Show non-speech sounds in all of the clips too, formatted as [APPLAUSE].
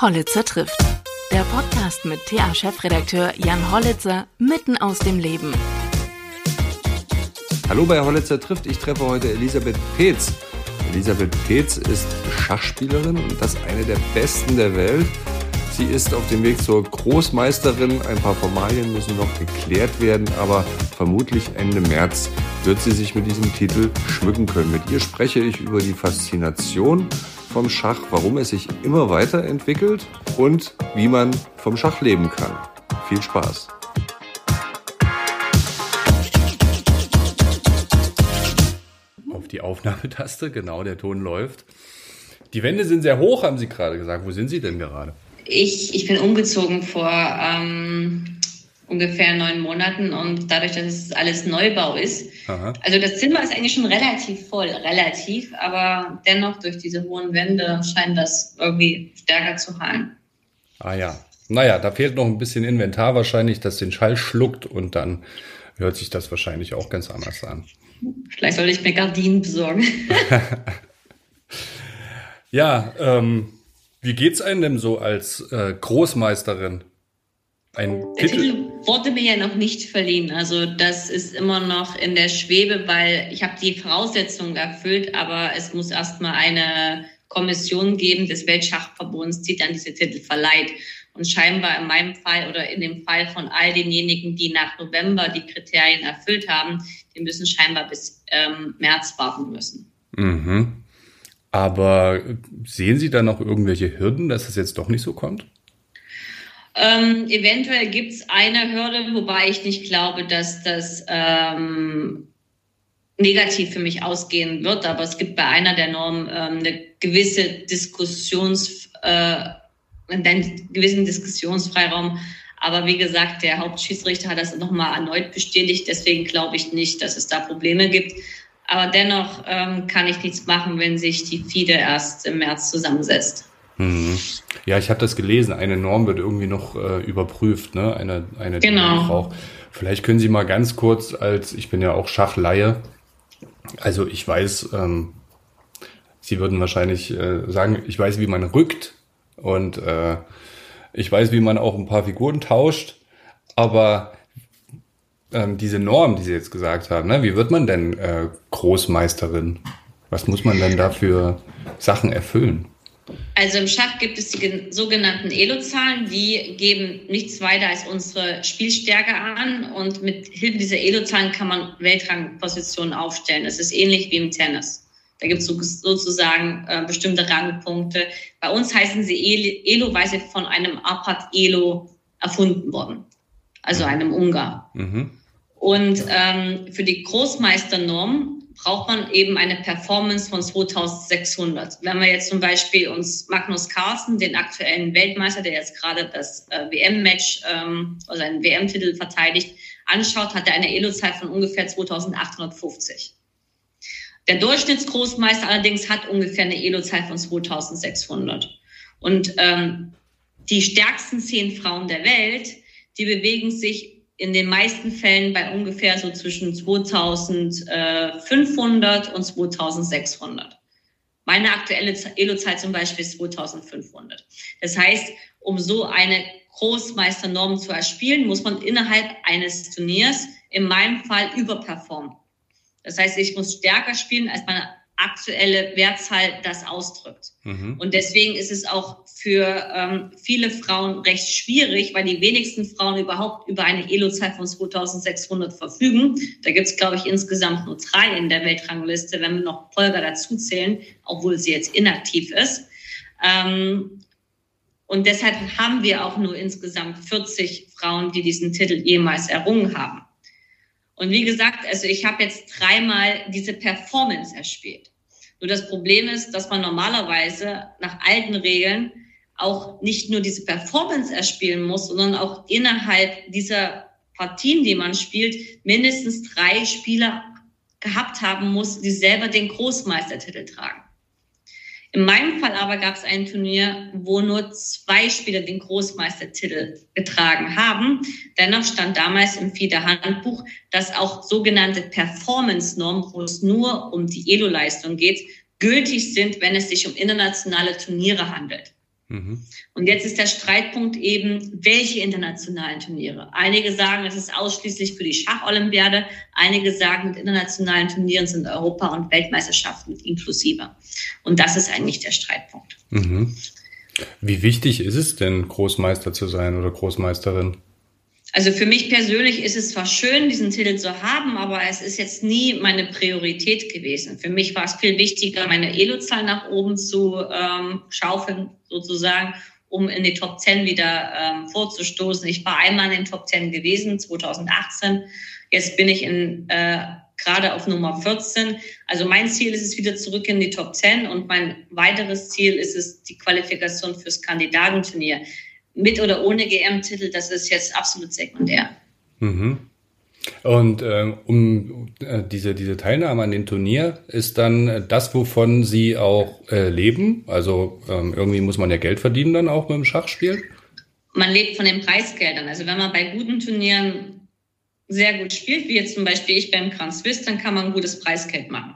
Hollitzer trifft. Der Podcast mit TA-Chefredakteur Jan Hollitzer mitten aus dem Leben. Hallo bei Hollitzer trifft. Ich treffe heute Elisabeth Peetz. Elisabeth Peetz ist Schachspielerin und das eine der besten der Welt. Sie ist auf dem Weg zur Großmeisterin. Ein paar Formalien müssen noch geklärt werden, aber vermutlich Ende März wird sie sich mit diesem Titel schmücken können. Mit ihr spreche ich über die Faszination vom Schach, warum es sich immer weiterentwickelt und wie man vom Schach leben kann. Viel Spaß! Auf die Aufnahmetaste, genau, der Ton läuft. Die Wände sind sehr hoch, haben Sie gerade gesagt. Wo sind Sie denn gerade? Ich, ich bin umgezogen vor ähm, ungefähr neun Monaten und dadurch, dass es alles Neubau ist, Aha. also das Zimmer ist eigentlich schon relativ voll, relativ, aber dennoch durch diese hohen Wände scheint das irgendwie stärker zu hallen. Ah ja, naja, da fehlt noch ein bisschen Inventar wahrscheinlich, das den Schall schluckt und dann hört sich das wahrscheinlich auch ganz anders an. Vielleicht soll ich mir Gardinen besorgen. [LAUGHS] ja, ähm, wie geht's einem denn so als äh, Großmeisterin? Ein Der Titel? Titel wurde mir ja noch nicht verliehen. Also das ist immer noch in der Schwebe, weil ich habe die Voraussetzungen erfüllt, aber es muss erstmal eine Kommission geben des Weltschachverbunds, die dann diese Titel verleiht. Und scheinbar in meinem Fall oder in dem Fall von all denjenigen, die nach November die Kriterien erfüllt haben, die müssen scheinbar bis ähm, März warten müssen. Mhm. Aber sehen Sie da noch irgendwelche Hürden, dass es jetzt doch nicht so kommt? Ähm, eventuell gibt es eine Hürde, wobei ich nicht glaube, dass das ähm, negativ für mich ausgehen wird. Aber es gibt bei einer der Normen ähm, eine gewisse Diskussions, äh, einen gewissen Diskussionsfreiraum. Aber wie gesagt, der Hauptschiedsrichter hat das nochmal erneut bestätigt. Deswegen glaube ich nicht, dass es da Probleme gibt. Aber dennoch ähm, kann ich nichts machen, wenn sich die FIDE erst im März zusammensetzt. Mhm. Ja, ich habe das gelesen. Eine Norm wird irgendwie noch äh, überprüft, ne? Eine, eine genau. auch. Vielleicht können Sie mal ganz kurz als, ich bin ja auch Schachleihe, also ich weiß, ähm, Sie würden wahrscheinlich äh, sagen, ich weiß, wie man rückt und äh, ich weiß, wie man auch ein paar Figuren tauscht, aber ähm, diese Norm, die Sie jetzt gesagt haben, ne? wie wird man denn äh, Großmeisterin? Was muss man denn da für Sachen erfüllen? Also im Schach gibt es die sogenannten Elo-Zahlen, die geben nichts weiter als unsere Spielstärke an und mit Hilfe dieser Elo-Zahlen kann man Weltrangpositionen aufstellen. Das ist ähnlich wie im Tennis. Da gibt es sozusagen äh, bestimmte Rangpunkte. Bei uns heißen sie Elo, weil sie von einem Apat Elo erfunden wurden, also einem Ungar. Mhm. Und ähm, für die Großmeisternorm braucht man eben eine Performance von 2600. Wenn wir jetzt zum Beispiel uns Magnus Carlsen, den aktuellen Weltmeister, der jetzt gerade das äh, WM-Match ähm, oder einen WM-Titel verteidigt, anschaut, hat er eine Elo-Zeit von ungefähr 2850. Der Durchschnittsgroßmeister allerdings hat ungefähr eine Elo-Zeit von 2600. Und ähm, die stärksten zehn Frauen der Welt, die bewegen sich in den meisten Fällen bei ungefähr so zwischen 2500 und 2600. Meine aktuelle Elo-Zeit zum Beispiel ist 2500. Das heißt, um so eine Großmeisternorm zu erspielen, muss man innerhalb eines Turniers in meinem Fall überperformen. Das heißt, ich muss stärker spielen, als meine aktuelle Wertzahl das ausdrückt. Mhm. Und deswegen ist es auch für ähm, viele Frauen recht schwierig, weil die wenigsten Frauen überhaupt über eine Elo-Zahl von 2600 verfügen. Da gibt es, glaube ich, insgesamt nur drei in der Weltrangliste, wenn wir noch Polga dazuzählen, obwohl sie jetzt inaktiv ist. Ähm, und deshalb haben wir auch nur insgesamt 40 Frauen, die diesen Titel jemals errungen haben. Und wie gesagt, also ich habe jetzt dreimal diese Performance erspielt. Nur das Problem ist, dass man normalerweise nach alten Regeln auch nicht nur diese Performance erspielen muss, sondern auch innerhalb dieser Partien, die man spielt, mindestens drei Spieler gehabt haben muss, die selber den Großmeistertitel tragen. In meinem Fall aber gab es ein Turnier, wo nur zwei Spieler den Großmeistertitel getragen haben. Dennoch stand damals im FIDE-Handbuch, dass auch sogenannte Performance-Normen, wo es nur um die Elo-Leistung geht, gültig sind, wenn es sich um internationale Turniere handelt. Mhm. Und jetzt ist der Streitpunkt eben, welche internationalen Turniere. Einige sagen, es ist ausschließlich für die Schacholympiade. Einige sagen, mit internationalen Turnieren sind Europa- und Weltmeisterschaften inklusive. Und das ist eigentlich der Streitpunkt. Mhm. Wie wichtig ist es denn, Großmeister zu sein oder Großmeisterin? Also für mich persönlich ist es zwar schön, diesen Titel zu haben, aber es ist jetzt nie meine Priorität gewesen. Für mich war es viel wichtiger, meine Elo-Zahl nach oben zu ähm, schaufeln, sozusagen, um in die Top 10 wieder ähm, vorzustoßen. Ich war einmal in den Top 10 gewesen, 2018. Jetzt bin ich in, äh, gerade auf Nummer 14. Also mein Ziel ist es wieder zurück in die Top 10 und mein weiteres Ziel ist es die Qualifikation fürs Kandidatenturnier mit oder ohne GM-Titel, das ist jetzt absolut sekundär. Mhm. Und äh, um äh, diese, diese Teilnahme an dem Turnier ist dann das, wovon Sie auch äh, leben? Also ähm, irgendwie muss man ja Geld verdienen dann auch mit dem Schachspiel? Man lebt von den Preisgeldern. Also wenn man bei guten Turnieren sehr gut spielt, wie jetzt zum Beispiel ich beim Grand Swiss, dann kann man ein gutes Preisgeld machen.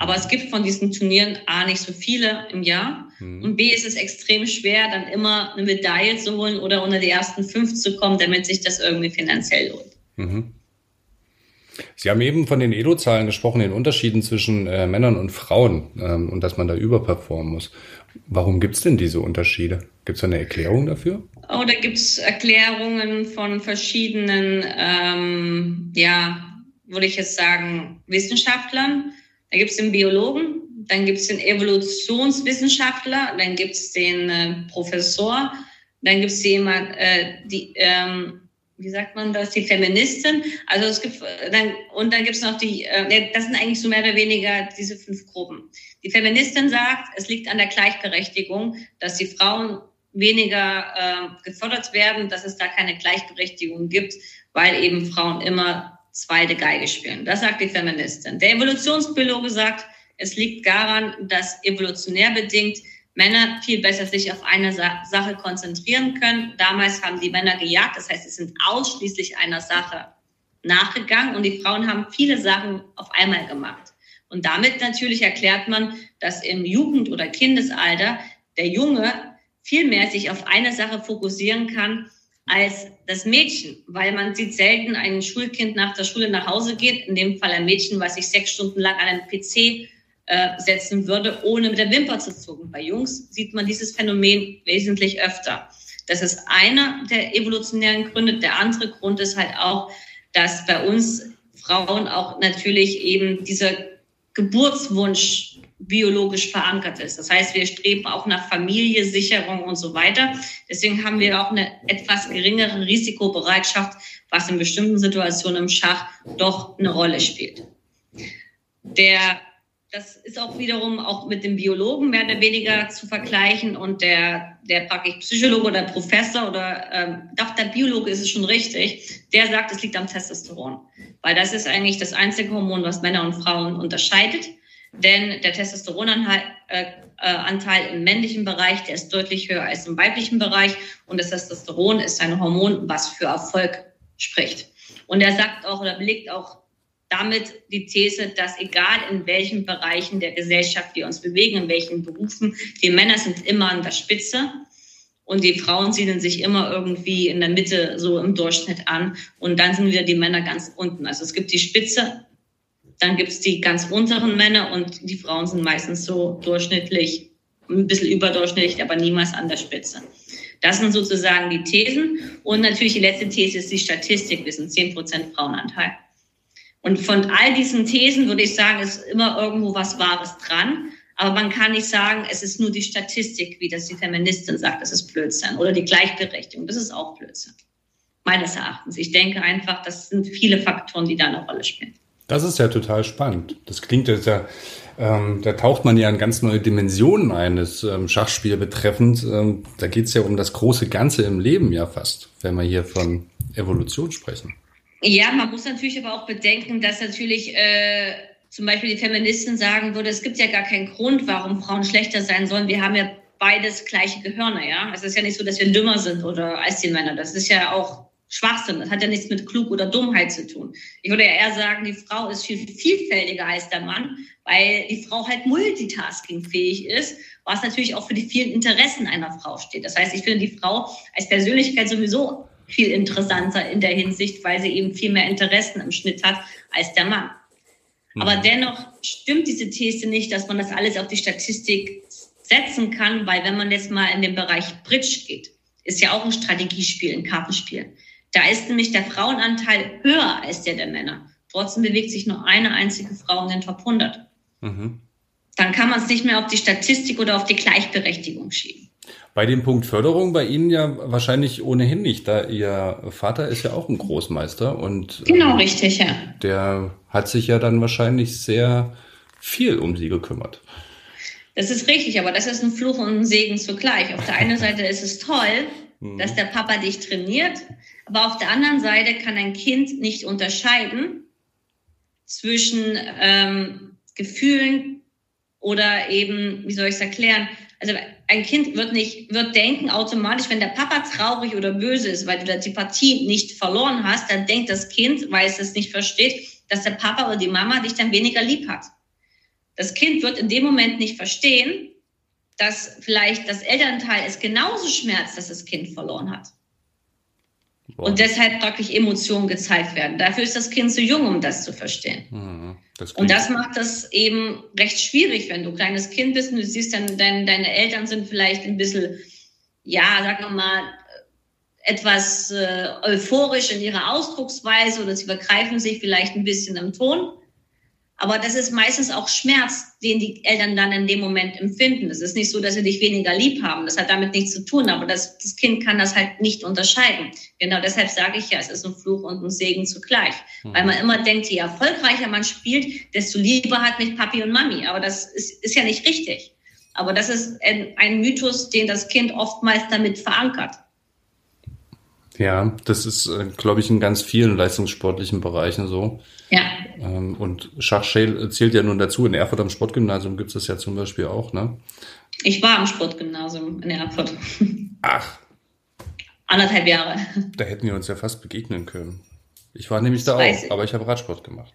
Aber es gibt von diesen Turnieren A nicht so viele im Jahr mhm. und B ist es extrem schwer, dann immer eine Medaille zu holen oder unter die ersten fünf zu kommen, damit sich das irgendwie finanziell lohnt. Mhm. Sie haben eben von den Elo-Zahlen gesprochen, den Unterschieden zwischen äh, Männern und Frauen ähm, und dass man da überperformen muss. Warum gibt es denn diese Unterschiede? Gibt es eine Erklärung dafür? Oh, da gibt es Erklärungen von verschiedenen, ähm, ja, würde ich jetzt sagen, Wissenschaftlern. Da gibt es den Biologen, dann gibt es den Evolutionswissenschaftler, dann gibt es den äh, Professor, dann gibt es jemand, äh, die, ähm, wie sagt man das, die Feministin. Also es gibt äh, dann und dann gibt es noch die, äh, das sind eigentlich so mehr oder weniger diese fünf Gruppen. Die Feministin sagt, es liegt an der Gleichberechtigung, dass die Frauen weniger äh, gefördert werden, dass es da keine Gleichberechtigung gibt, weil eben Frauen immer zweite Geige spielen. Das sagt die Feministin. Der Evolutionsbiologe sagt, es liegt daran, dass evolutionär bedingt Männer viel besser sich auf eine Sa Sache konzentrieren können. Damals haben die Männer gejagt, das heißt, sie sind ausschließlich einer Sache nachgegangen und die Frauen haben viele Sachen auf einmal gemacht. Und damit natürlich erklärt man, dass im Jugend- oder Kindesalter der Junge viel mehr sich auf eine Sache fokussieren kann als das Mädchen, weil man sieht selten ein Schulkind nach der Schule nach Hause geht, in dem Fall ein Mädchen, was sich sechs Stunden lang an einen PC äh, setzen würde, ohne mit der Wimper zu zucken. Bei Jungs sieht man dieses Phänomen wesentlich öfter. Das ist einer der evolutionären Gründe. Der andere Grund ist halt auch, dass bei uns Frauen auch natürlich eben dieser Geburtswunsch biologisch verankert ist. Das heißt, wir streben auch nach Familie, Sicherung und so weiter. Deswegen haben wir auch eine etwas geringere Risikobereitschaft, was in bestimmten Situationen im Schach doch eine Rolle spielt. Der, das ist auch wiederum auch mit dem Biologen mehr oder weniger zu vergleichen und der, der praktisch Psychologe oder Professor oder ähm, doch der Biologe ist es schon richtig, der sagt, es liegt am Testosteron. Weil das ist eigentlich das einzige Hormon, was Männer und Frauen unterscheidet. Denn der Testosteronanteil äh, äh, im männlichen Bereich, der ist deutlich höher als im weiblichen Bereich. Und das Testosteron ist ein Hormon, was für Erfolg spricht. Und er sagt auch oder belegt auch damit die These, dass egal in welchen Bereichen der Gesellschaft wir uns bewegen, in welchen Berufen, die Männer sind immer an der Spitze und die Frauen siedeln sich immer irgendwie in der Mitte so im Durchschnitt an und dann sind wieder die Männer ganz unten. Also es gibt die Spitze dann gibt es die ganz unteren Männer und die Frauen sind meistens so durchschnittlich, ein bisschen überdurchschnittlich, aber niemals an der Spitze. Das sind sozusagen die Thesen. Und natürlich die letzte These ist die Statistik. Wir sind 10% Frauenanteil. Und von all diesen Thesen würde ich sagen, ist immer irgendwo was Wahres dran. Aber man kann nicht sagen, es ist nur die Statistik, wie das die Feministin sagt, das ist Blödsinn. Oder die Gleichberechtigung, das ist auch Blödsinn. Meines Erachtens. Ich denke einfach, das sind viele Faktoren, die da eine Rolle spielen. Das ist ja total spannend. Das klingt jetzt ja, ähm, da taucht man ja in ganz neue Dimensionen eines ähm, Schachspiel betreffend. Ähm, da geht's ja um das große Ganze im Leben ja fast, wenn wir hier von Evolution sprechen. Ja, man muss natürlich aber auch bedenken, dass natürlich äh, zum Beispiel die Feministen sagen würde, es gibt ja gar keinen Grund, warum Frauen schlechter sein sollen. Wir haben ja beides gleiche Gehirne, ja. Es ist ja nicht so, dass wir dümmer sind oder als die Männer. Das ist ja auch Schwachsinn. Das hat ja nichts mit klug oder Dummheit zu tun. Ich würde ja eher sagen, die Frau ist viel vielfältiger als der Mann, weil die Frau halt multitaskingfähig ist, was natürlich auch für die vielen Interessen einer Frau steht. Das heißt, ich finde die Frau als Persönlichkeit sowieso viel interessanter in der Hinsicht, weil sie eben viel mehr Interessen im Schnitt hat als der Mann. Mhm. Aber dennoch stimmt diese These nicht, dass man das alles auf die Statistik setzen kann, weil wenn man jetzt mal in den Bereich Bridge geht, ist ja auch ein Strategiespiel, ein Kartenspiel. Da ist nämlich der Frauenanteil höher als der der Männer. Trotzdem bewegt sich nur eine einzige Frau in den Top 100. Mhm. Dann kann man es nicht mehr auf die Statistik oder auf die Gleichberechtigung schieben. Bei dem Punkt Förderung bei Ihnen ja wahrscheinlich ohnehin nicht, da Ihr Vater ist ja auch ein Großmeister und genau äh, richtig, ja. Der hat sich ja dann wahrscheinlich sehr viel um Sie gekümmert. Das ist richtig, aber das ist ein Fluch und ein Segen zugleich. Auf der einen [LAUGHS] Seite ist es toll, mhm. dass der Papa dich trainiert, aber auf der anderen Seite kann ein Kind nicht unterscheiden zwischen ähm, Gefühlen oder eben, wie soll ich es erklären? Also ein Kind wird nicht, wird denken automatisch, wenn der Papa traurig oder böse ist, weil du die Partie nicht verloren hast, dann denkt das Kind, weil es es nicht versteht, dass der Papa oder die Mama dich dann weniger lieb hat. Das Kind wird in dem Moment nicht verstehen, dass vielleicht das Elternteil es genauso schmerzt, dass das Kind verloren hat. Wow. Und deshalb praktisch Emotionen gezeigt werden. Dafür ist das Kind zu jung, um das zu verstehen. Mhm, das und das macht das eben recht schwierig, wenn du kleines Kind bist und du siehst dann, dein, deine Eltern sind vielleicht ein bisschen, ja, sagen wir mal, etwas äh, euphorisch in ihrer Ausdrucksweise oder sie vergreifen sich vielleicht ein bisschen im Ton. Aber das ist meistens auch Schmerz, den die Eltern dann in dem Moment empfinden. Es ist nicht so, dass sie dich weniger lieb haben. Das hat damit nichts zu tun, aber das, das Kind kann das halt nicht unterscheiden. Genau deshalb sage ich ja, es ist ein Fluch und ein Segen zugleich. Mhm. Weil man immer denkt, je erfolgreicher man spielt, desto lieber hat mich Papi und Mami. Aber das ist, ist ja nicht richtig. Aber das ist ein, ein Mythos, den das Kind oftmals damit verankert. Ja, das ist, äh, glaube ich, in ganz vielen leistungssportlichen Bereichen so. Ja. Ähm, und Schach zählt ja nun dazu. In Erfurt am Sportgymnasium gibt es das ja zum Beispiel auch, ne? Ich war am Sportgymnasium in Erfurt. Ach. Anderthalb Jahre. Da hätten wir uns ja fast begegnen können. Ich war nämlich da auch, ich. aber ich habe Radsport gemacht.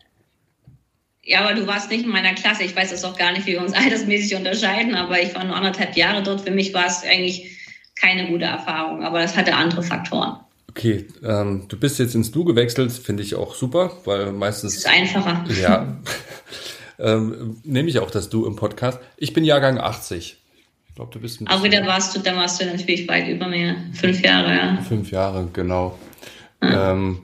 Ja, aber du warst nicht in meiner Klasse. Ich weiß das auch gar nicht, wie wir uns [LAUGHS] altersmäßig unterscheiden, aber ich war nur anderthalb Jahre dort. Für mich war es eigentlich keine gute Erfahrung, aber das hatte andere Faktoren. Okay, ähm, du bist jetzt ins Du gewechselt, finde ich auch super, weil meistens. Das ist einfacher. Ja. [LAUGHS] ähm, nehme ich auch das Du im Podcast. Ich bin Jahrgang 80. Ich glaube, du bist ein Aber da warst du, da warst du natürlich weit über mir. Fünf Jahre, ja. Fünf Jahre, genau. Ja. Ähm,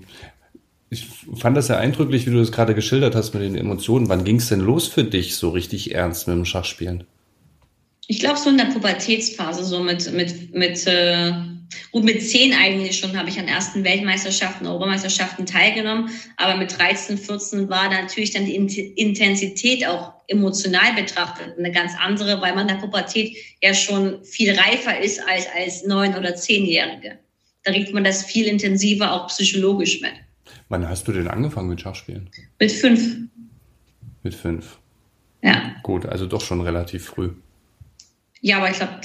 ich fand das sehr eindrücklich, wie du das gerade geschildert hast mit den Emotionen. Wann ging es denn los für dich so richtig ernst mit dem Schachspielen? Ich glaube, so in der Pubertätsphase, so mit, mit, mit äh, Gut, mit zehn eigentlich schon habe ich an ersten Weltmeisterschaften, Europameisterschaften teilgenommen. Aber mit 13, 14 war natürlich dann die Intensität auch emotional betrachtet eine ganz andere, weil man in der Pubertät ja schon viel reifer ist als als neun- oder zehnjährige. Da riecht man das viel intensiver auch psychologisch mit. Wann hast du denn angefangen mit Schachspielen? Mit fünf. Mit fünf. Ja. Gut, also doch schon relativ früh. Ja, aber ich glaube,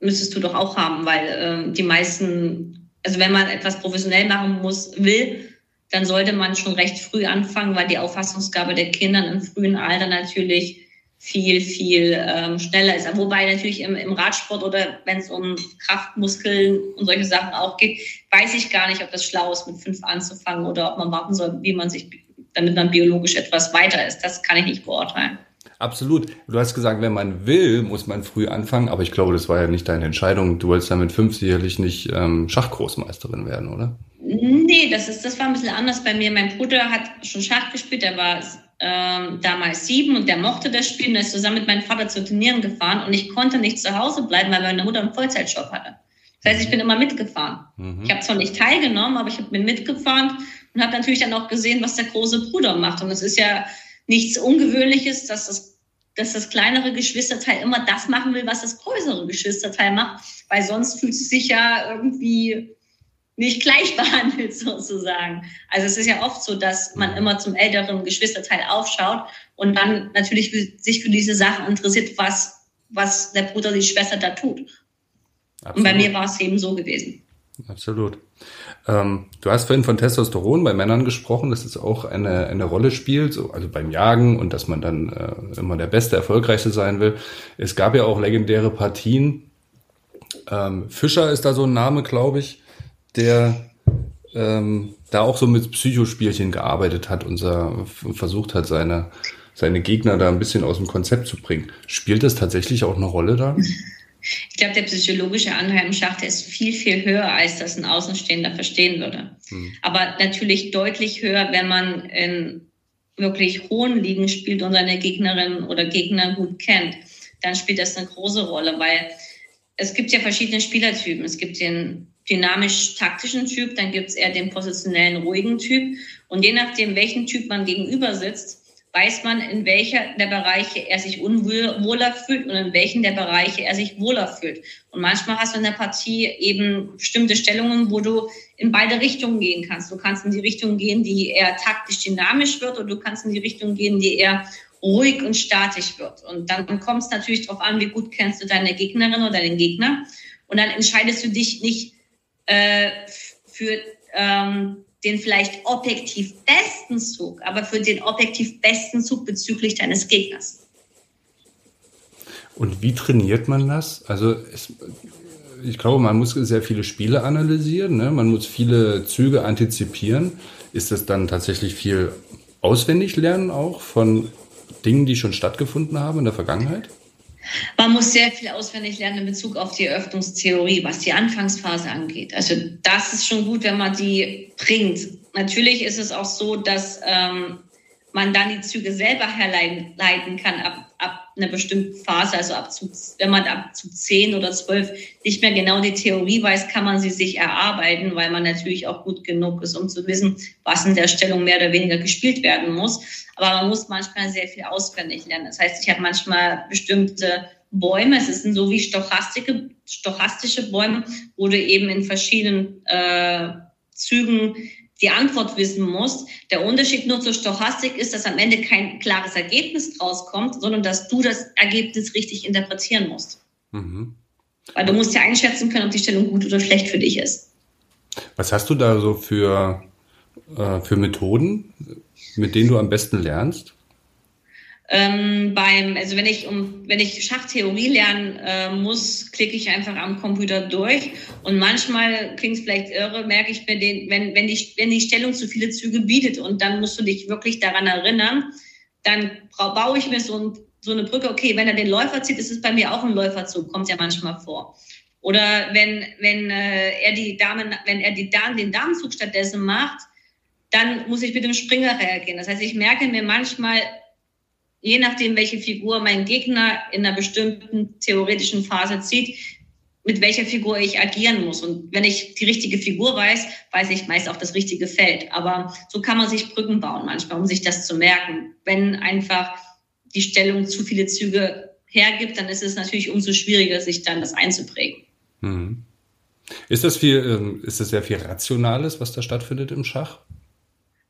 müsstest du doch auch haben, weil äh, die meisten, also wenn man etwas professionell machen muss, will, dann sollte man schon recht früh anfangen, weil die Auffassungsgabe der Kinder im frühen Alter natürlich viel, viel ähm, schneller ist. Wobei natürlich im, im Radsport oder wenn es um Kraftmuskeln und solche Sachen auch geht, weiß ich gar nicht, ob das schlau ist, mit fünf anzufangen oder ob man warten soll, wie man sich, damit man biologisch etwas weiter ist. Das kann ich nicht beurteilen. Absolut. Du hast gesagt, wenn man will, muss man früh anfangen, aber ich glaube, das war ja nicht deine Entscheidung. Du wolltest ja mit fünf sicherlich nicht ähm, Schachgroßmeisterin werden, oder? Nee, das, ist, das war ein bisschen anders bei mir. Mein Bruder hat schon Schach gespielt, der war ähm, damals sieben und der mochte das Spielen. Er ist zusammen mit meinem Vater zu Turnieren gefahren und ich konnte nicht zu Hause bleiben, weil meine Mutter einen Vollzeitjob hatte. Das heißt, ich bin immer mitgefahren. Mhm. Ich habe zwar nicht teilgenommen, aber ich bin mitgefahren und habe natürlich dann auch gesehen, was der große Bruder macht. Und es ist ja nichts Ungewöhnliches, dass das, dass das kleinere Geschwisterteil immer das machen will, was das größere Geschwisterteil macht, weil sonst fühlt es sich ja irgendwie nicht gleich [LAUGHS] behandelt sozusagen. Also es ist ja oft so, dass man immer zum älteren Geschwisterteil aufschaut und dann natürlich sich für diese Sachen interessiert, was, was der Bruder, die Schwester da tut. Absolut. Und bei mir war es eben so gewesen. Absolut. Ähm, du hast vorhin von Testosteron bei Männern gesprochen, dass es auch eine, eine Rolle spielt, so, also beim Jagen und dass man dann äh, immer der Beste, Erfolgreichste sein will. Es gab ja auch legendäre Partien. Ähm, Fischer ist da so ein Name, glaube ich, der ähm, da auch so mit Psychospielchen gearbeitet hat und versucht hat, seine, seine Gegner da ein bisschen aus dem Konzept zu bringen. Spielt das tatsächlich auch eine Rolle da? Ich glaube, der psychologische Anteil im Schach, der ist viel, viel höher, als das ein Außenstehender verstehen würde. Hm. Aber natürlich deutlich höher, wenn man in wirklich hohen Ligen spielt und seine Gegnerin oder Gegner gut kennt. Dann spielt das eine große Rolle, weil es gibt ja verschiedene Spielertypen. Es gibt den dynamisch-taktischen Typ, dann gibt es eher den positionellen, ruhigen Typ. Und je nachdem, welchen Typ man gegenüber sitzt, weiß man, in welcher der Bereiche er sich unwohler fühlt und in welchen der Bereiche er sich wohler fühlt. Und manchmal hast du in der Partie eben bestimmte Stellungen, wo du in beide Richtungen gehen kannst. Du kannst in die Richtung gehen, die eher taktisch dynamisch wird, oder du kannst in die Richtung gehen, die eher ruhig und statisch wird. Und dann kommt es natürlich darauf an, wie gut kennst du deine Gegnerin oder deinen Gegner. Und dann entscheidest du dich nicht äh, für ähm, den vielleicht objektiv besten Zug, aber für den objektiv besten Zug bezüglich deines Gegners. Und wie trainiert man das? Also es, ich glaube, man muss sehr viele Spiele analysieren, ne? man muss viele Züge antizipieren. Ist das dann tatsächlich viel auswendig lernen auch von Dingen, die schon stattgefunden haben in der Vergangenheit? Man muss sehr viel auswendig lernen in Bezug auf die Eröffnungstheorie, was die Anfangsphase angeht. Also das ist schon gut, wenn man die bringt. Natürlich ist es auch so, dass ähm, man dann die Züge selber herleiten kann einer bestimmten Phase, also ab zu, wenn man ab zu 10 oder 12 nicht mehr genau die Theorie weiß, kann man sie sich erarbeiten, weil man natürlich auch gut genug ist, um zu wissen, was in der Stellung mehr oder weniger gespielt werden muss. Aber man muss manchmal sehr viel auswendig lernen. Das heißt, ich habe manchmal bestimmte Bäume, es sind so wie stochastische, stochastische Bäume, wo du eben in verschiedenen äh, Zügen die Antwort wissen musst. Der Unterschied nur zur Stochastik ist, dass am Ende kein klares Ergebnis rauskommt, sondern dass du das Ergebnis richtig interpretieren musst. Mhm. Weil du musst ja einschätzen können, ob die Stellung gut oder schlecht für dich ist. Was hast du da so für, äh, für Methoden, mit denen du am besten lernst? Ähm, beim, also wenn ich um, wenn ich Schachtheorie lernen äh, muss, klicke ich einfach am Computer durch. Und manchmal klingt es vielleicht irre, merke ich mir den, wenn, wenn die, wenn die Stellung zu viele Züge bietet und dann musst du dich wirklich daran erinnern, dann baue ich mir so, ein, so eine Brücke, okay, wenn er den Läufer zieht, ist es bei mir auch ein Läuferzug, kommt ja manchmal vor. Oder wenn, wenn äh, er die Damen, wenn er die Damen, den Damenzug stattdessen macht, dann muss ich mit dem Springer reagieren. Das heißt, ich merke mir manchmal, je nachdem, welche Figur mein Gegner in einer bestimmten theoretischen Phase zieht, mit welcher Figur ich agieren muss. Und wenn ich die richtige Figur weiß, weiß ich meist auch das richtige Feld. Aber so kann man sich Brücken bauen manchmal, um sich das zu merken. Wenn einfach die Stellung zu viele Züge hergibt, dann ist es natürlich umso schwieriger, sich dann das einzuprägen. Hm. Ist das viel, ähm, ist das sehr viel Rationales, was da stattfindet im Schach?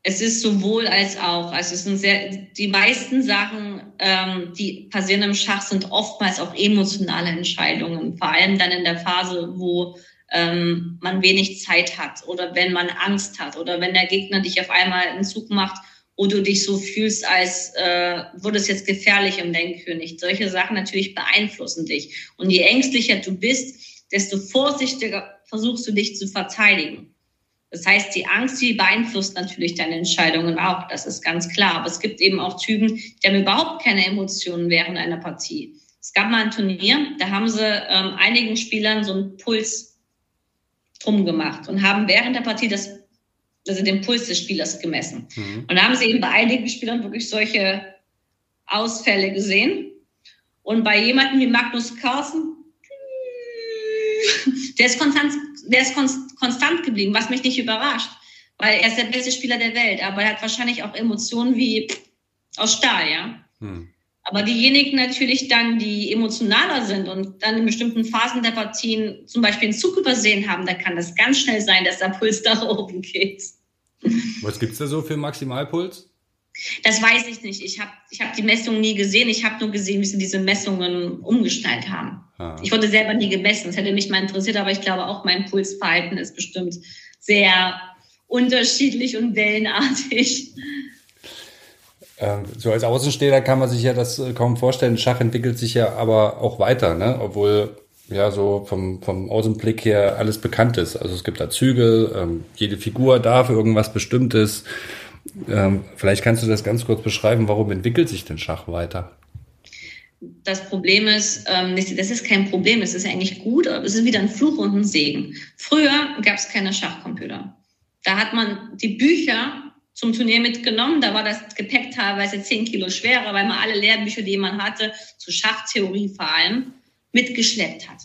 Es ist sowohl als auch. Also es sind sehr, die meisten Sachen, ähm, die passieren im Schach, sind oftmals auch emotionale Entscheidungen. Vor allem dann in der Phase, wo ähm, man wenig Zeit hat oder wenn man Angst hat oder wenn der Gegner dich auf einmal einen Zug macht, wo du dich so fühlst, als äh, wurde es jetzt gefährlich um deinen König. Solche Sachen natürlich beeinflussen dich. Und je ängstlicher du bist, desto vorsichtiger versuchst du dich zu verteidigen. Das heißt, die Angst, die beeinflusst natürlich deine Entscheidungen auch, das ist ganz klar. Aber es gibt eben auch Typen, die haben überhaupt keine Emotionen während einer Partie. Es gab mal ein Turnier, da haben sie ähm, einigen Spielern so einen Puls drum gemacht und haben während der Partie das, also den Puls des Spielers gemessen. Mhm. Und da haben sie eben bei einigen Spielern wirklich solche Ausfälle gesehen. Und bei jemandem wie Magnus Carlsen, der ist konstant, der ist konstant geblieben, was mich nicht überrascht, weil er ist der beste Spieler der Welt, aber er hat wahrscheinlich auch Emotionen wie aus Stahl, ja. Hm. Aber diejenigen natürlich dann, die emotionaler sind und dann in bestimmten Phasen der Partien zum Beispiel einen Zug übersehen haben, da kann das ganz schnell sein, dass der Puls [LAUGHS] nach oben geht. Was gibt es da so für Maximalpuls? Das weiß ich nicht. Ich habe ich hab die Messungen nie gesehen. Ich habe nur gesehen, wie sie diese Messungen umgestaltet haben. Ah. Ich wurde selber nie gemessen. Das hätte mich mal interessiert, aber ich glaube auch, mein Pulsverhalten ist bestimmt sehr unterschiedlich und wellenartig. Ähm, so als Außenstehender kann man sich ja das äh, kaum vorstellen. Schach entwickelt sich ja aber auch weiter, ne? obwohl ja so vom, vom Außenblick her alles bekannt ist. Also es gibt da Züge, ähm, jede Figur darf irgendwas Bestimmtes. Ähm, vielleicht kannst du das ganz kurz beschreiben, warum entwickelt sich denn Schach weiter? Das Problem ist, ähm, das ist kein Problem, es ist eigentlich gut, aber es ist wieder ein Fluch und ein Segen. Früher gab es keine Schachcomputer. Da hat man die Bücher zum Turnier mitgenommen. Da war das Gepäck teilweise zehn Kilo schwerer, weil man alle Lehrbücher, die man hatte, zur Schachtheorie vor allem, mitgeschleppt hat.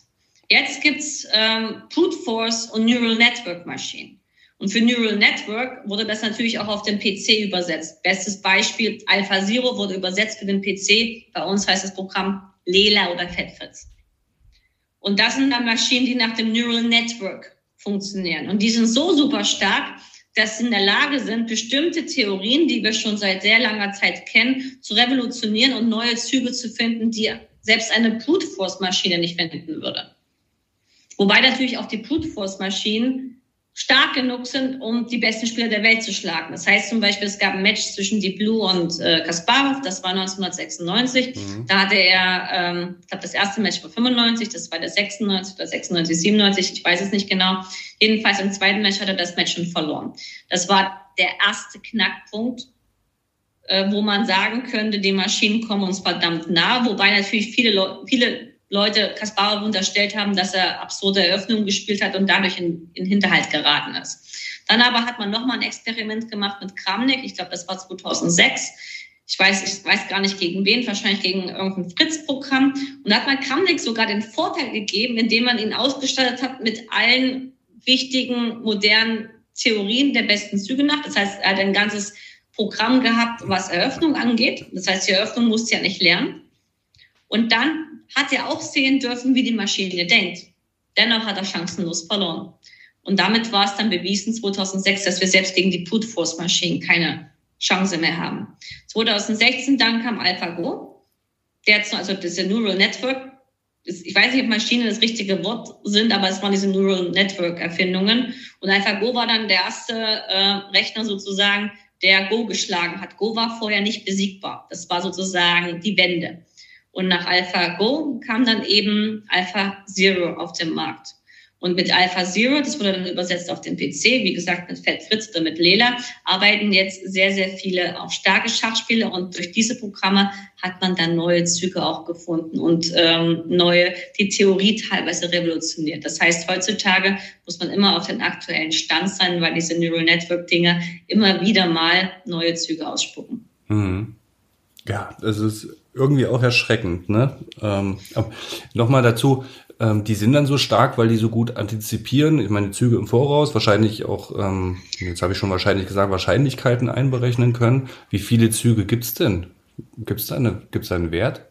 Jetzt gibt's ähm, Brute Force und Neural Network Maschinen. Und für Neural Network wurde das natürlich auch auf den PC übersetzt. Bestes Beispiel, Alpha Zero wurde übersetzt für den PC. Bei uns heißt das Programm Lela oder FatFits. Und das sind dann Maschinen, die nach dem Neural Network funktionieren. Und die sind so super stark, dass sie in der Lage sind, bestimmte Theorien, die wir schon seit sehr langer Zeit kennen, zu revolutionieren und neue Züge zu finden, die selbst eine Brute Force Maschine nicht finden würde. Wobei natürlich auch die Brute Force Maschinen stark genug sind, um die besten Spieler der Welt zu schlagen. Das heißt zum Beispiel, es gab ein Match zwischen Deep Blue und äh, Kasparov, das war 1996. Mhm. Da hatte er, ähm, ich glaube, das erste Match war 95, das war der 96 oder 96, 97, ich weiß es nicht genau. Jedenfalls im zweiten Match hat er das Match schon verloren. Das war der erste Knackpunkt, äh, wo man sagen könnte, die Maschinen kommen uns verdammt nah, wobei natürlich viele, Le viele Leute Kasparov unterstellt haben, dass er absurde Eröffnungen gespielt hat und dadurch in, in Hinterhalt geraten ist. Dann aber hat man nochmal ein Experiment gemacht mit Kramnik. Ich glaube, das war 2006. Ich weiß, ich weiß gar nicht gegen wen, wahrscheinlich gegen irgendein Fritz-Programm. Und da hat man Kramnik sogar den Vorteil gegeben, indem man ihn ausgestattet hat mit allen wichtigen modernen Theorien der besten Züge nach. Das heißt, er hat ein ganzes Programm gehabt, was Eröffnung angeht. Das heißt, die Eröffnung musste ja nicht lernen. Und dann hat er auch sehen dürfen, wie die Maschine denkt. Dennoch hat er chancenlos verloren. Und damit war es dann bewiesen 2006, dass wir selbst gegen die Brute Force Maschinen keine Chance mehr haben. 2016 dann kam AlphaGo. Der hat also diese Neural Network. Ich weiß nicht, ob Maschinen das richtige Wort sind, aber es waren diese Neural Network Erfindungen. Und AlphaGo war dann der erste äh, Rechner sozusagen, der Go geschlagen hat. Go war vorher nicht besiegbar. Das war sozusagen die Wende. Und nach AlphaGo kam dann eben Alpha Zero auf den Markt. Und mit Alpha Zero, das wurde dann übersetzt auf den PC, wie gesagt mit Fett Fritz oder mit Lela, arbeiten jetzt sehr, sehr viele auch starke Schachspieler und durch diese Programme hat man dann neue Züge auch gefunden und ähm, neue, die Theorie teilweise revolutioniert. Das heißt, heutzutage muss man immer auf den aktuellen Stand sein, weil diese Neural Network Dinge immer wieder mal neue Züge ausspucken. Mhm. Ja, das ist irgendwie auch erschreckend. Ne? Ähm, Nochmal dazu, ähm, die sind dann so stark, weil die so gut antizipieren. Ich meine, Züge im Voraus, wahrscheinlich auch, ähm, jetzt habe ich schon wahrscheinlich gesagt, Wahrscheinlichkeiten einberechnen können. Wie viele Züge gibt's denn? Gibt's da, eine, da einen Wert?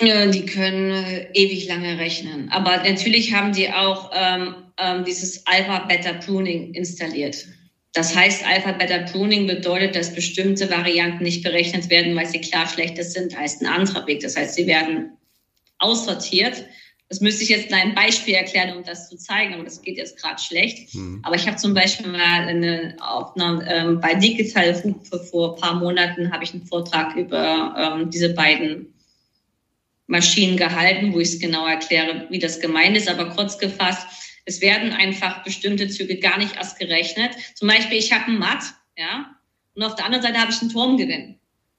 Die können äh, ewig lange rechnen. Aber natürlich haben die auch ähm, ähm, dieses Alpha-Beta-Pruning installiert. Das heißt, Alpha-Beta-Pruning bedeutet, dass bestimmte Varianten nicht berechnet werden, weil sie klar schlechter sind als ein anderer Weg. Das heißt, sie werden aussortiert. Das müsste ich jetzt ein Beispiel erklären, um das zu zeigen, aber das geht jetzt gerade schlecht. Mhm. Aber ich habe zum Beispiel mal eine Aufnahme ähm, bei Digital Hupe vor ein paar Monaten habe ich einen Vortrag über ähm, diese beiden Maschinen gehalten, wo ich es genau erkläre, wie das gemeint ist. Aber kurz gefasst, es werden einfach bestimmte Züge gar nicht erst gerechnet. Zum Beispiel, ich habe einen Matt, ja, und auf der anderen Seite habe ich einen Turmgewinn.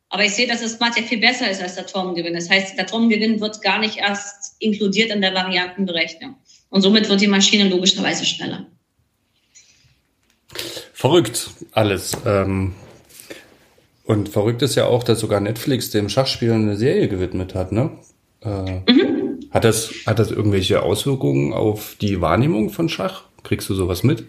Aber ich sehe, dass das Matt ja viel besser ist als der Turmgewinn. Das heißt, der Turmgewinn wird gar nicht erst inkludiert in der Variantenberechnung. Und somit wird die Maschine logischerweise schneller. Verrückt alles. Ähm, und verrückt ist ja auch, dass sogar Netflix dem Schachspielen eine Serie gewidmet hat, ne? Äh, mhm. Hat das, hat das irgendwelche Auswirkungen auf die Wahrnehmung von Schach? Kriegst du sowas mit?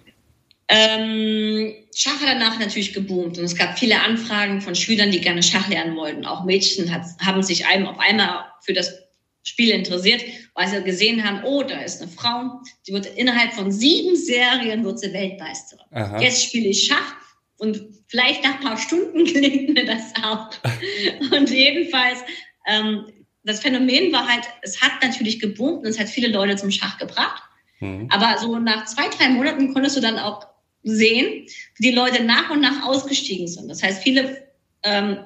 Ähm, Schach hat danach natürlich geboomt und es gab viele Anfragen von Schülern, die gerne Schach lernen wollten. Auch Mädchen hat, haben sich einem auf einmal für das Spiel interessiert, weil sie gesehen haben, oh, da ist eine Frau, die wird innerhalb von sieben Serien wird sie Weltmeisterin. Aha. Jetzt spiele ich Schach Und vielleicht nach ein paar Stunden [LAUGHS] gelingt mir das auch. [LAUGHS] Und jedenfalls, ähm, das Phänomen war halt, es hat natürlich geboomt und es hat viele Leute zum Schach gebracht. Mhm. Aber so nach zwei, drei Monaten konntest du dann auch sehen, wie die Leute nach und nach ausgestiegen sind. Das heißt, viele ähm,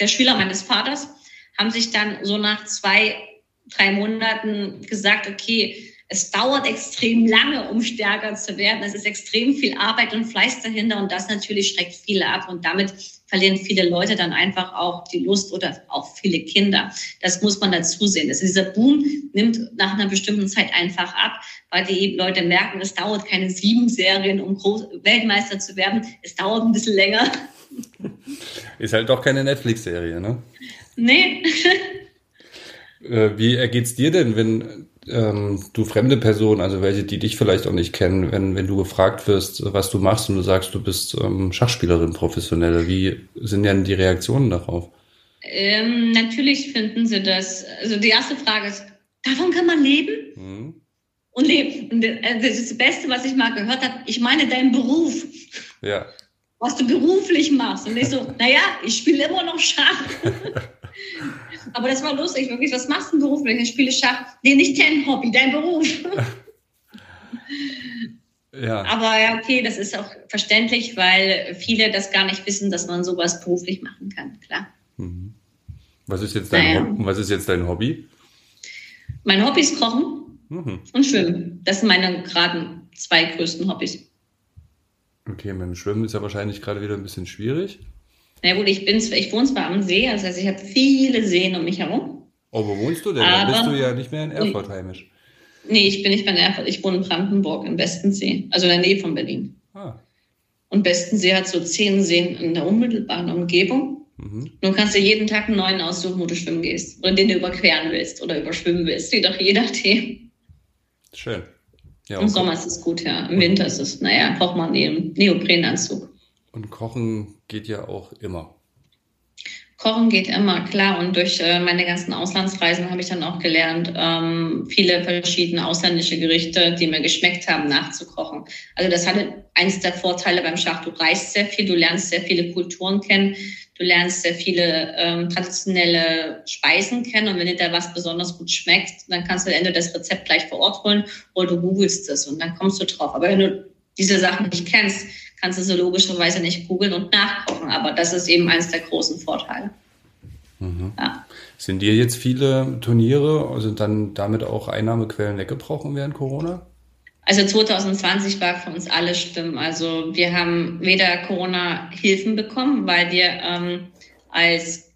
der Schüler meines Vaters haben sich dann so nach zwei, drei Monaten gesagt, okay, es dauert extrem lange, um stärker zu werden. Es ist extrem viel Arbeit und Fleiß dahinter und das natürlich schreckt viele ab und damit verlieren viele Leute dann einfach auch die Lust oder auch viele Kinder. Das muss man dazu sehen. Also dieser Boom nimmt nach einer bestimmten Zeit einfach ab, weil die Leute merken, es dauert keine sieben Serien, um Weltmeister zu werden. Es dauert ein bisschen länger. [LAUGHS] Ist halt doch keine Netflix-Serie, ne? Nee. [LAUGHS] Äh, wie ergeht's dir denn, wenn ähm, du fremde Personen, also welche, die dich vielleicht auch nicht kennen, wenn, wenn du gefragt wirst, was du machst und du sagst, du bist ähm, Schachspielerin, professionelle, wie sind denn die Reaktionen darauf? Ähm, natürlich finden sie das. Also die erste Frage ist, davon kann man leben? Mhm. Und leben. Äh, das ist das Beste, was ich mal gehört habe. Ich meine deinen Beruf. Ja. Was du beruflich machst. Und ich so, [LAUGHS] naja, ich spiele immer noch Schach. [LAUGHS] Aber das war lustig, wirklich. Was machst du beruflich? Ich spiele Schach. Nee, nicht dein Hobby, dein Beruf. [LAUGHS] ja. Aber ja, okay, das ist auch verständlich, weil viele das gar nicht wissen, dass man sowas beruflich machen kann, klar. Mhm. Was ist jetzt dein, naja. was ist jetzt dein Hobby? Mein Hobby ist Kochen mhm. und Schwimmen. Das sind meine gerade zwei größten Hobbys. Okay, mit dem Schwimmen ist ja wahrscheinlich gerade wieder ein bisschen schwierig. Na gut, ich, bin, ich wohne zwar am See, das heißt, ich habe viele Seen um mich herum. Oh, wo wohnst du denn? Aber, da bist du ja nicht mehr in Erfurt heimisch. Nee, ich bin nicht mehr in Erfurt. Ich wohne in Brandenburg, im Westensee, also in der Nähe von Berlin. Ah. Und Westensee hat so zehn Seen in der unmittelbaren Umgebung. Mhm. Du kannst dir jeden Tag einen neuen aussuchen, wo du schwimmen gehst. Oder den du überqueren willst oder überschwimmen willst. Wie doch jeder Tee. Schön. Ja, Im Sommer ist es gut, ja. Im Winter ist es, naja, braucht man einen Neoprenanzug. Und Kochen geht ja auch immer. Kochen geht immer, klar. Und durch äh, meine ganzen Auslandsreisen habe ich dann auch gelernt, ähm, viele verschiedene ausländische Gerichte, die mir geschmeckt haben, nachzukochen. Also das hatte eins der Vorteile beim Schach. Du reist sehr viel, du lernst sehr viele Kulturen kennen, du lernst sehr viele ähm, traditionelle Speisen kennen. Und wenn dir da was besonders gut schmeckt, dann kannst du entweder das Rezept gleich vor Ort holen oder du googelst es und dann kommst du drauf. Aber wenn du diese Sachen nicht kennst, kannst du so logischerweise nicht googeln und nachkochen. Aber das ist eben eines der großen Vorteile. Mhm. Ja. Sind dir jetzt viele Turniere, also dann damit auch Einnahmequellen weggebrochen während Corona? Also 2020 war für uns alle schlimm. Also wir haben weder Corona-Hilfen bekommen, weil wir ähm, als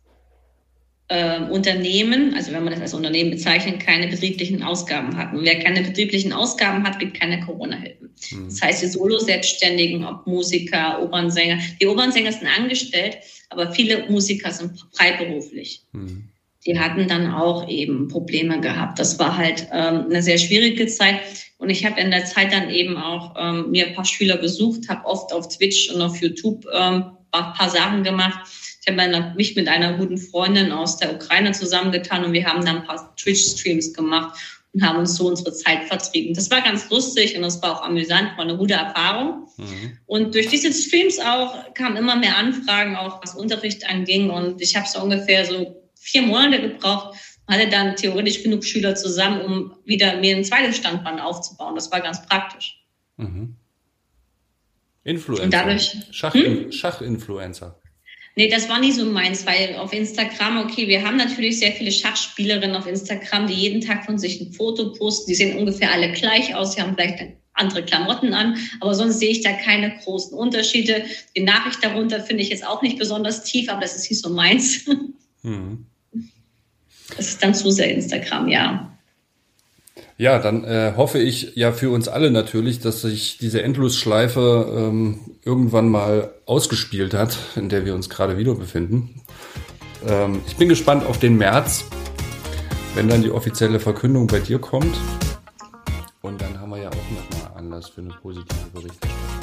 äh, Unternehmen, also wenn man das als Unternehmen bezeichnet, keine betrieblichen Ausgaben hatten. Und wer keine betrieblichen Ausgaben hat, gibt keine Corona-Hilfen. Mhm. Das heißt, die Solo-Selbstständigen, ob Musiker, Opernsänger, die Opernsänger sind angestellt, aber viele Musiker sind freiberuflich. Mhm. Die hatten dann auch eben Probleme gehabt. Das war halt ähm, eine sehr schwierige Zeit. Und ich habe in der Zeit dann eben auch ähm, mir ein paar Schüler besucht, habe oft auf Twitch und auf YouTube ähm, ein paar Sachen gemacht ich habe mich mit einer guten Freundin aus der Ukraine zusammengetan und wir haben dann ein paar Twitch-Streams gemacht und haben uns so unsere Zeit vertrieben. Das war ganz lustig und das war auch amüsant, war eine gute Erfahrung. Mhm. Und durch diese Streams auch kamen immer mehr Anfragen, auch was Unterricht anging. Und ich habe so ungefähr so vier Monate gebraucht, hatte dann theoretisch genug Schüler zusammen, um wieder mir ein zweites Standband aufzubauen. Das war ganz praktisch. Mhm. Influencer. Und dadurch, Schach, hm? Schachinfluencer. Nee, das war nie so meins, weil auf Instagram, okay, wir haben natürlich sehr viele Schachspielerinnen auf Instagram, die jeden Tag von sich ein Foto posten. Die sehen ungefähr alle gleich aus. Sie haben vielleicht andere Klamotten an, aber sonst sehe ich da keine großen Unterschiede. Die Nachricht darunter finde ich jetzt auch nicht besonders tief, aber das ist nicht so meins. Mhm. Das ist dann zu sehr Instagram, ja. Ja, dann äh, hoffe ich ja für uns alle natürlich, dass sich diese Endlosschleife ähm, irgendwann mal ausgespielt hat, in der wir uns gerade wieder befinden. Ähm, ich bin gespannt auf den März, wenn dann die offizielle Verkündung bei dir kommt. Und dann haben wir ja auch nochmal Anlass für eine positive Berichterstattung.